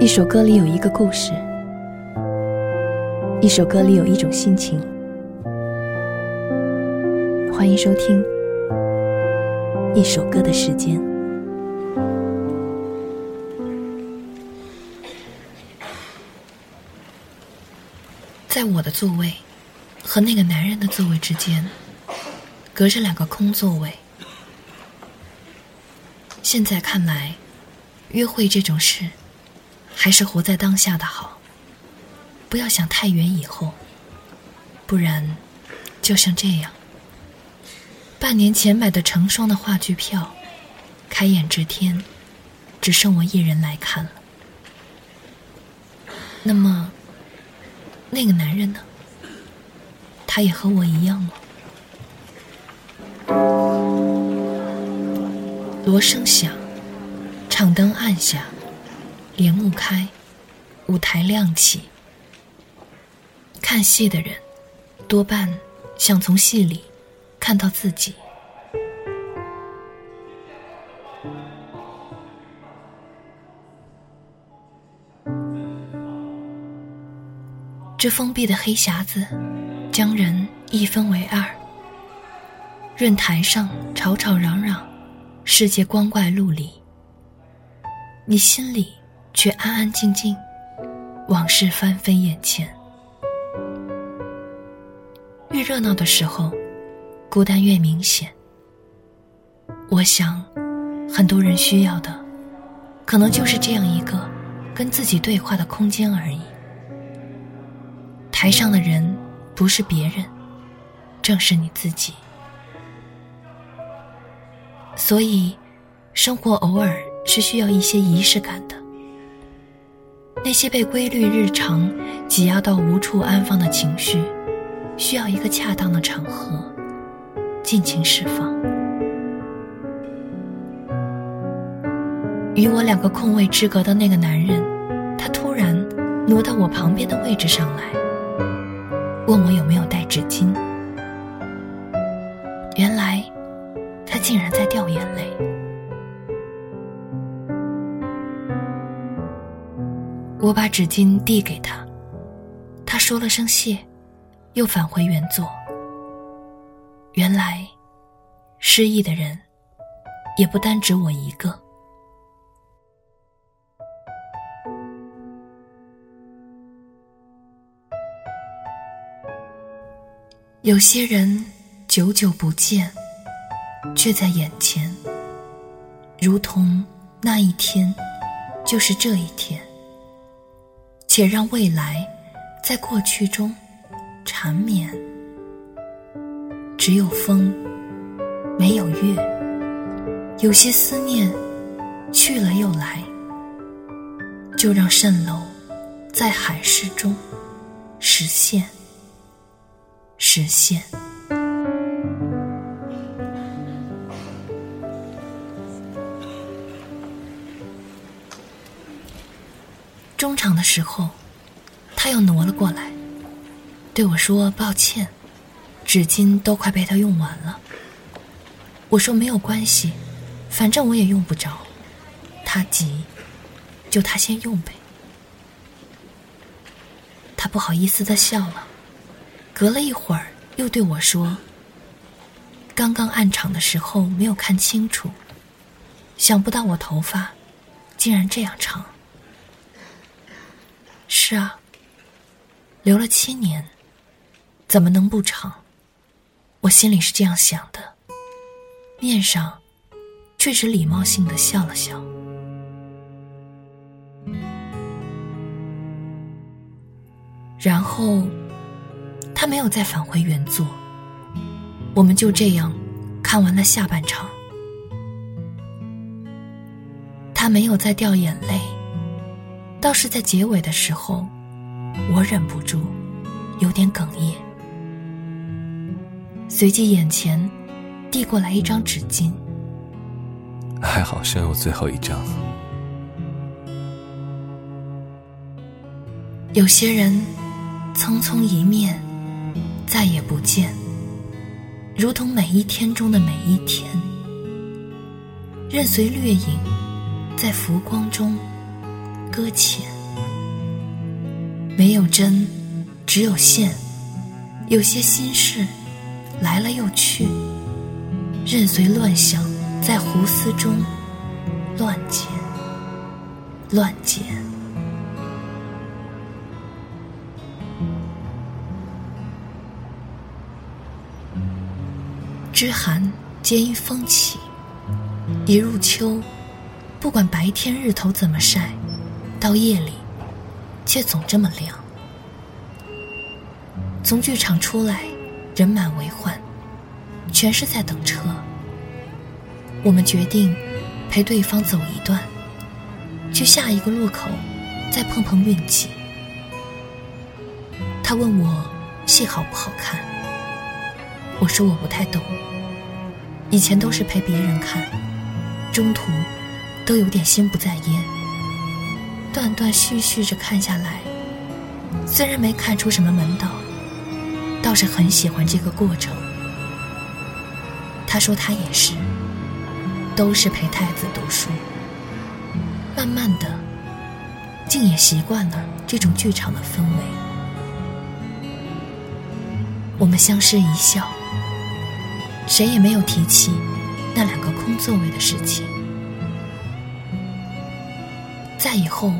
一首歌里有一个故事，一首歌里有一种心情。欢迎收听《一首歌的时间》。在我的座位和那个男人的座位之间，隔着两个空座位。现在看来，约会这种事，还是活在当下的好。不要想太远以后，不然，就像这样。半年前买的成双的话剧票，开演这天，只剩我一人来看了。那么，那个男人呢？他也和我一样吗？锣声响，场灯暗下，帘幕开，舞台亮起。看戏的人，多半想从戏里看到自己。这封闭的黑匣子，将人一分为二。润台上吵吵嚷嚷。世界光怪陆离，你心里却安安静静，往事翻飞眼前。越热闹的时候，孤单越明显。我想，很多人需要的，可能就是这样一个跟自己对话的空间而已。台上的人不是别人，正是你自己。所以，生活偶尔是需要一些仪式感的。那些被规律日常挤压到无处安放的情绪，需要一个恰当的场合，尽情释放。与我两个空位之隔的那个男人，他突然挪到我旁边的位置上来，问我有没有带纸巾。纸巾递给他，他说了声谢，又返回原座。原来，失忆的人也不单指我一个。有些人久久不见。却在眼前，如同那一天，就是这一天。且让未来在过去中缠绵。只有风，没有月。有些思念去了又来，就让蜃楼在海市中实现，实现。中场的时候，他又挪了过来，对我说：“抱歉，纸巾都快被他用完了。”我说：“没有关系，反正我也用不着。”他急，就他先用呗。他不好意思的笑了，隔了一会儿又对我说：“刚刚暗场的时候没有看清楚，想不到我头发竟然这样长。”是啊，留了七年，怎么能不长？我心里是这样想的，面上却只礼貌性的笑了笑。然后，他没有再返回原座，我们就这样看完了下半场。他没有再掉眼泪。倒是在结尾的时候，我忍不住有点哽咽，随即眼前递过来一张纸巾。还好剩有最后一张。有些人匆匆一面，再也不见，如同每一天中的每一天，任随掠影在浮光中。搁浅。没有针，只有线。有些心事来了又去，任随乱想在胡思中乱剪乱剪。知寒结于风起，一入秋，不管白天日头怎么晒，到夜里却总这么亮。从剧场出来，人满为患，全是在等车。我们决定陪对方走一段，去下一个路口再碰碰运气。他问我戏好不好看，我说我不太懂，以前都是陪别人看，中途都有点心不在焉，断断续续着看下来，虽然没看出什么门道。倒是很喜欢这个过程。他说他也是，都是陪太子读书，慢慢的，竟也习惯了这种剧场的氛围。我们相视一笑，谁也没有提起那两个空座位的事情。再以后，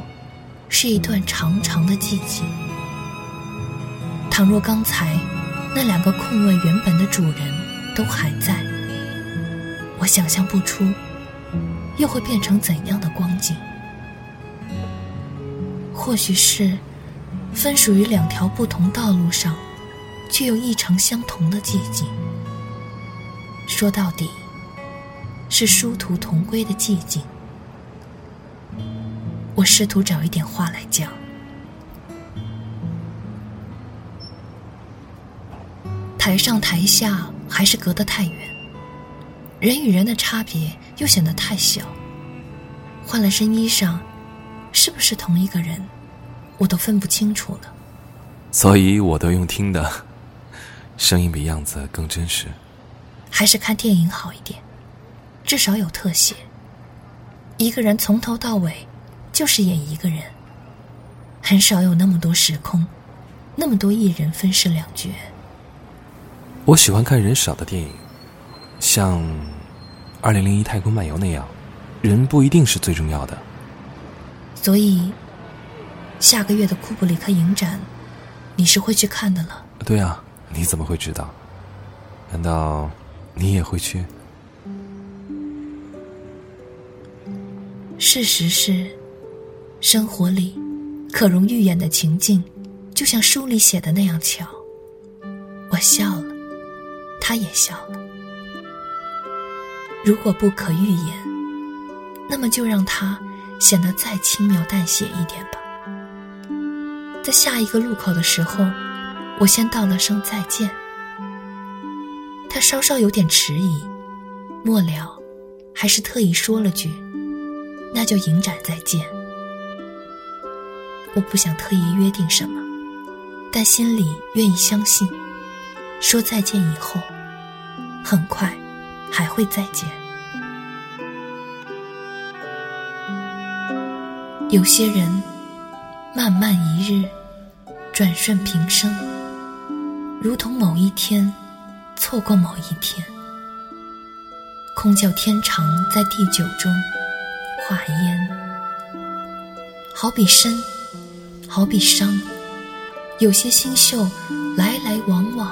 是一段长长的寂静。倘若刚才那两个空位原本的主人都还在，我想象不出又会变成怎样的光景。或许是分属于两条不同道路上，却又异常相同的寂静。说到底，是殊途同归的寂静。我试图找一点话来讲。台上台下还是隔得太远，人与人的差别又显得太小。换了身衣裳，是不是同一个人，我都分不清楚了。所以我都用听的，声音比样子更真实。还是看电影好一点，至少有特写。一个人从头到尾就是演一个人，很少有那么多时空，那么多艺人分饰两角。我喜欢看人少的电影，像《二零零一太空漫游》那样，人不一定是最重要的。所以，下个月的库布里克影展，你是会去看的了？对啊，你怎么会知道？难道你也会去？事实是，生活里可容预演的情境，就像书里写的那样巧。我笑了。他也笑了。如果不可预言，那么就让它显得再轻描淡写一点吧。在下一个路口的时候，我先道了声再见。他稍稍有点迟疑，末了，还是特意说了句：“那就影展再见。”我不想特意约定什么，但心里愿意相信，说再见以后。很快，还会再见。有些人，漫漫一日，转瞬平生，如同某一天，错过某一天。空叫天长在地久中化烟。好比身，好比伤，有些星宿来来往往，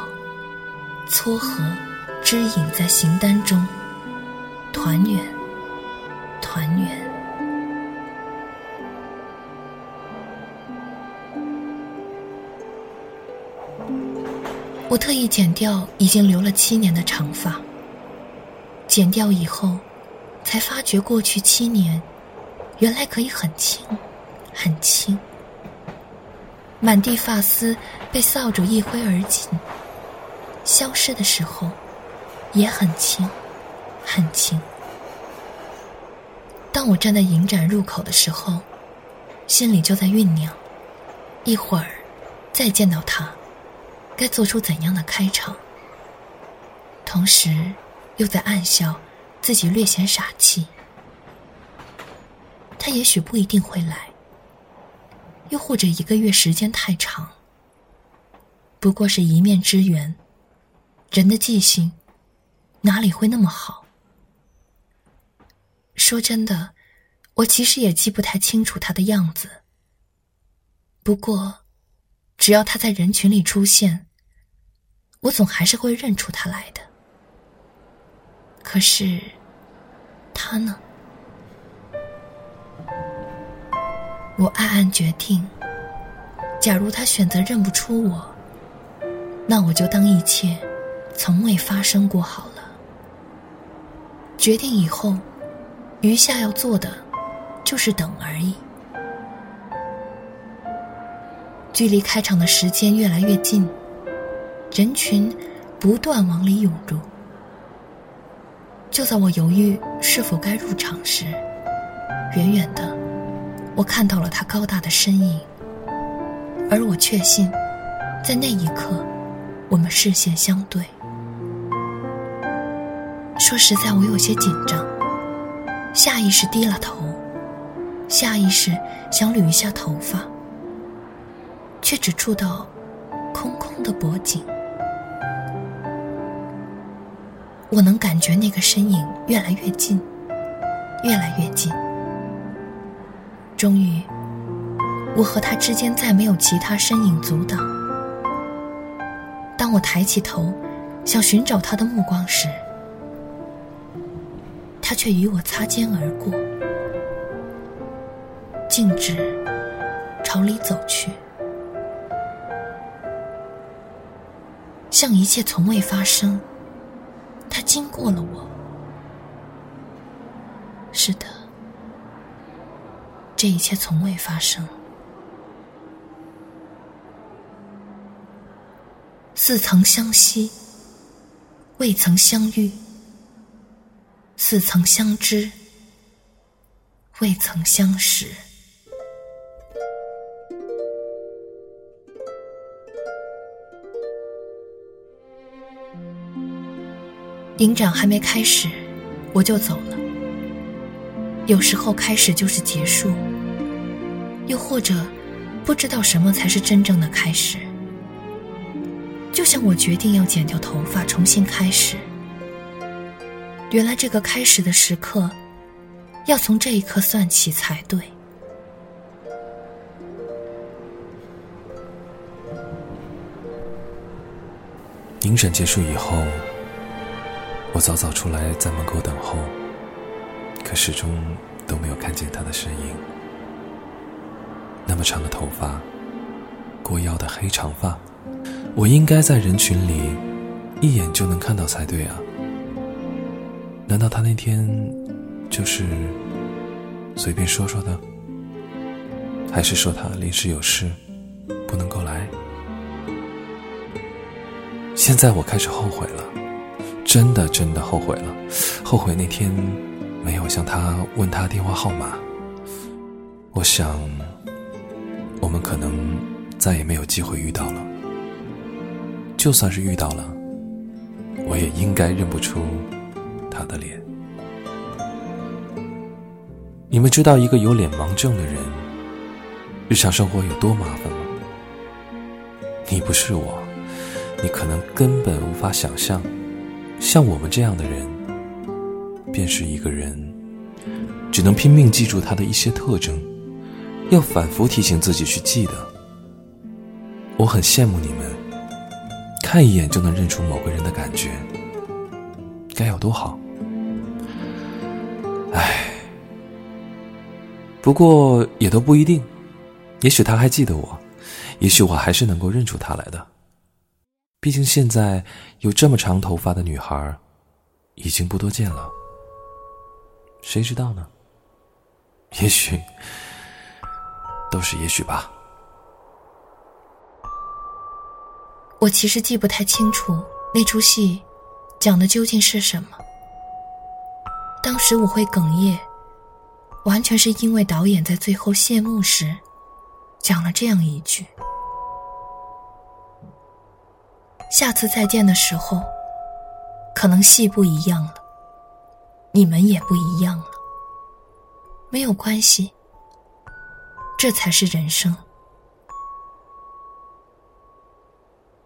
撮合。知影在行单中，团圆，团圆。我特意剪掉已经留了七年的长发。剪掉以后，才发觉过去七年，原来可以很轻，很轻。满地发丝被扫帚一挥而尽，消失的时候。也很轻，很轻。当我站在影展入口的时候，心里就在酝酿，一会儿再见到他，该做出怎样的开场。同时，又在暗笑自己略显傻气。他也许不一定会来，又或者一个月时间太长，不过是一面之缘。人的记性哪里会那么好？说真的，我其实也记不太清楚他的样子。不过，只要他在人群里出现，我总还是会认出他来的。可是，他呢？我暗暗决定，假如他选择认不出我，那我就当一切从未发生过好了。决定以后，余下要做的就是等而已。距离开场的时间越来越近，人群不断往里涌入。就在我犹豫是否该入场时，远远的，我看到了他高大的身影，而我确信，在那一刻，我们视线相对。说实在，我有些紧张，下意识低了头，下意识想捋一下头发，却只触到空空的脖颈。我能感觉那个身影越来越近，越来越近。终于，我和他之间再没有其他身影阻挡。当我抬起头，想寻找他的目光时，他却与我擦肩而过，径直朝里走去，像一切从未发生。他经过了我，是的，这一切从未发生。似曾相惜，未曾相遇；似曾相知，未曾相识。影展还没开始，我就走了。有时候开始就是结束，又或者不知道什么才是真正的开始。就像我决定要剪掉头发重新开始，原来这个开始的时刻，要从这一刻算起才对。庭审结束以后。我早早出来在门口等候，可始终都没有看见他的身影。那么长的头发，过腰的黑长发，我应该在人群里一眼就能看到才对啊！难道他那天就是随便说说的？还是说他临时有事不能够来？现在我开始后悔了。真的真的后悔了，后悔那天没有向他问他电话号码。我想，我们可能再也没有机会遇到了。就算是遇到了，我也应该认不出他的脸。你们知道一个有脸盲症的人，日常生活有多麻烦吗？你不是我，你可能根本无法想象。像我们这样的人，便是一个人，只能拼命记住他的一些特征，要反复提醒自己去记得。我很羡慕你们，看一眼就能认出某个人的感觉，该有多好。唉，不过也都不一定，也许他还记得我，也许我还是能够认出他来的。毕竟现在有这么长头发的女孩，已经不多见了。谁知道呢？也许都是也许吧。我其实记不太清楚那出戏讲的究竟是什么。当时我会哽咽，完全是因为导演在最后谢幕时讲了这样一句。下次再见的时候，可能戏不一样了，你们也不一样了。没有关系，这才是人生。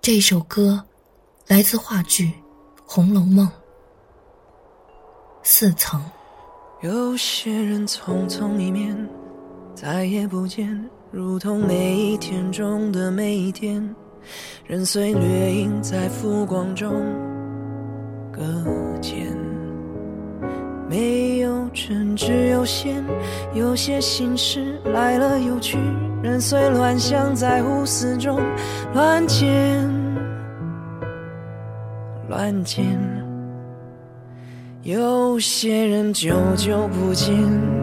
这首歌来自话剧红楼梦四层。有些人匆匆一面再也不见如同每一天中的每一天。任岁月映在浮光中搁浅没有春，只有线，有些心事来了又去，人随乱想在胡思中乱剪乱剪。有些人久久不见，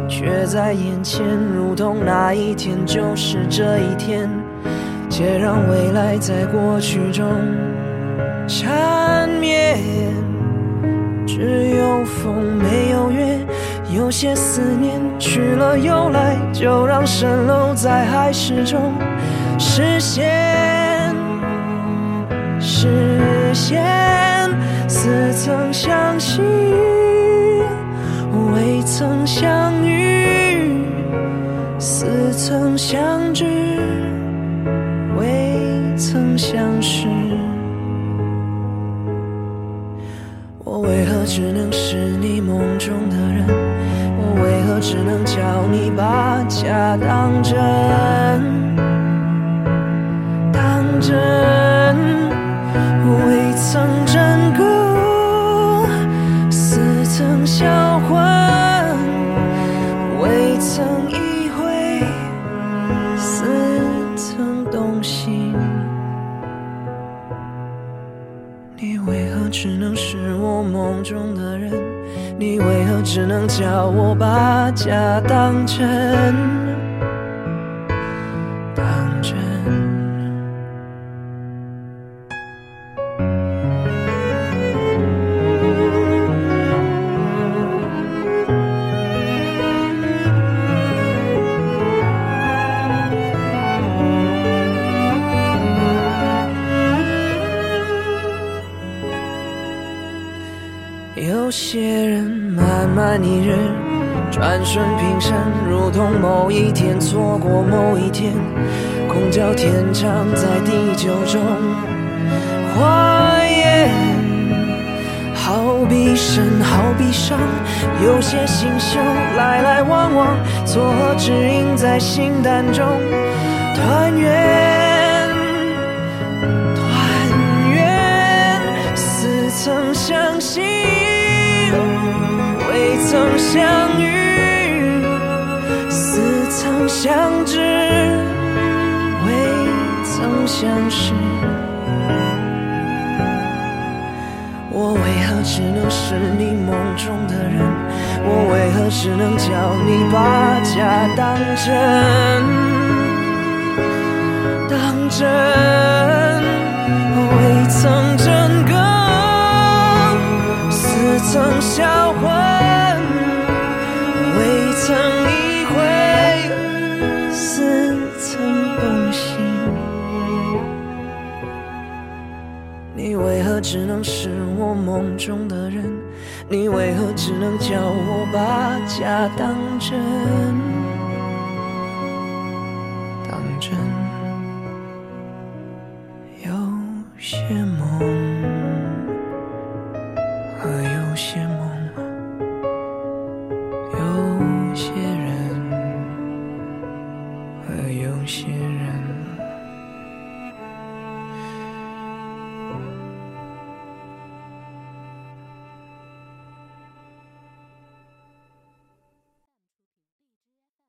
却在眼前，如同那一天就是这一天，且让未来在过去中缠绵。只有风没有月，有些思念去了又来，就让蜃楼在海市中实现，实现，似曾相识。未曾相遇，似曾相知，只能是我梦中的人，你为何只能叫我把假当真？慢一日，转瞬平生，如同某一天错过某一天，空交天长在地久中化烟。好比生，好比伤，有些星宿来来往往，错合指引在心淡中团圆，团圆，似曾相识。曾相遇，似曾相知，未曾相识。我为何只能是你梦中的人？我为何只能叫你把假当真？当真，未曾真更，似曾销魂。曾一回，似曾动心。你为何只能是我梦中的人？你为何只能叫我把假当真？当真，有些